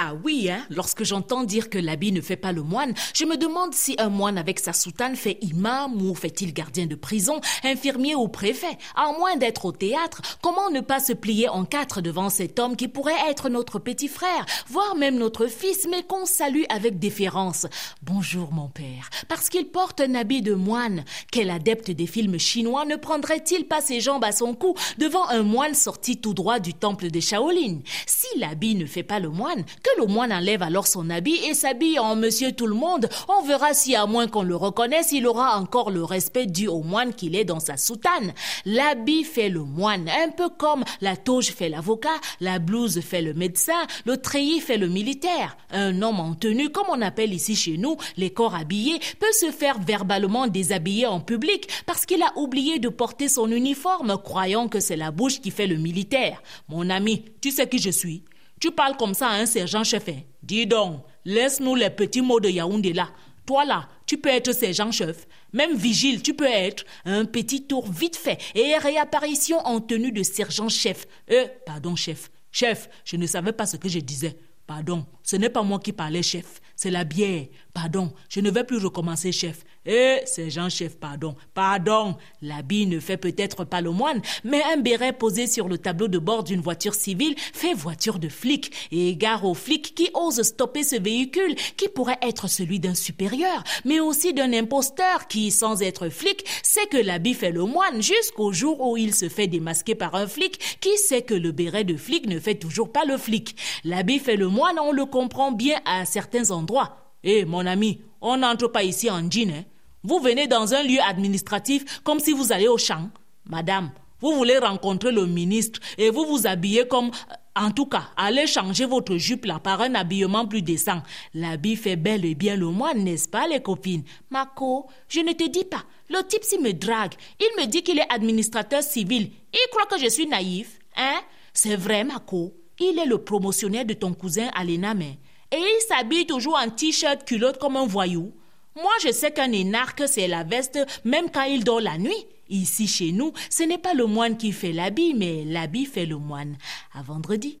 Ah oui, hein, lorsque j'entends dire que l'habit ne fait pas le moine, je me demande si un moine avec sa soutane fait imam ou fait-il gardien de prison, infirmier ou préfet. À moins d'être au théâtre, comment ne pas se plier en quatre devant cet homme qui pourrait être notre petit frère, voire même notre fils, mais qu'on salue avec déférence? Bonjour mon père, parce qu'il porte un habit de moine. Quel adepte des films chinois ne prendrait-il pas ses jambes à son cou devant un moine sorti tout droit du temple de Shaolin? Si l'habit ne fait pas le moine, le moine enlève alors son habit et s'habille en monsieur tout le monde, on verra si à moins qu'on le reconnaisse, il aura encore le respect dû au moine qu'il est dans sa soutane. L'habit fait le moine, un peu comme la toge fait l'avocat, la blouse fait le médecin, le treillis fait le militaire. Un homme en tenue, comme on appelle ici chez nous les corps habillés, peut se faire verbalement déshabiller en public parce qu'il a oublié de porter son uniforme, croyant que c'est la bouche qui fait le militaire. Mon ami, tu sais qui je suis tu parles comme ça à un sergent-chef. Hein? Dis donc, laisse-nous les petits mots de Yaoundé là. Toi là, tu peux être sergent-chef. Même vigile, tu peux être un petit tour vite fait et réapparition en tenue de sergent-chef. Euh, pardon, chef. Chef, je ne savais pas ce que je disais. Pardon, ce n'est pas moi qui parlais, chef. C'est la bière. Pardon, je ne vais plus recommencer, chef. Eh, c'est Jean-Chef, pardon. Pardon. L'habit ne fait peut-être pas le moine, mais un béret posé sur le tableau de bord d'une voiture civile fait voiture de flic et égare aux flics qui osent stopper ce véhicule qui pourrait être celui d'un supérieur, mais aussi d'un imposteur qui, sans être flic, sait que l'habit fait le moine jusqu'au jour où il se fait démasquer par un flic qui sait que le béret de flic ne fait toujours pas le flic. L'habit fait le moine, on le comprend bien à certains endroits. Eh, mon ami, on n'entre pas ici en jean, hein? Vous venez dans un lieu administratif comme si vous allez au champ. Madame, vous voulez rencontrer le ministre et vous vous habillez comme... En tout cas, allez changer votre jupe là par un habillement plus décent. L'habit fait bel et bien le moine, n'est-ce pas, les copines? Marco, je ne te dis pas. Le type s'il me drague. Il me dit qu'il est administrateur civil. Il croit que je suis naïf. Hein? C'est vrai, Marco. Il est le promotionnaire de ton cousin Alena, mais et il s'habille toujours en t-shirt culotte comme un voyou. Moi, je sais qu'un énarque, c'est la veste, même quand il dort la nuit. Ici, chez nous, ce n'est pas le moine qui fait l'habit, mais l'habit fait le moine. À vendredi.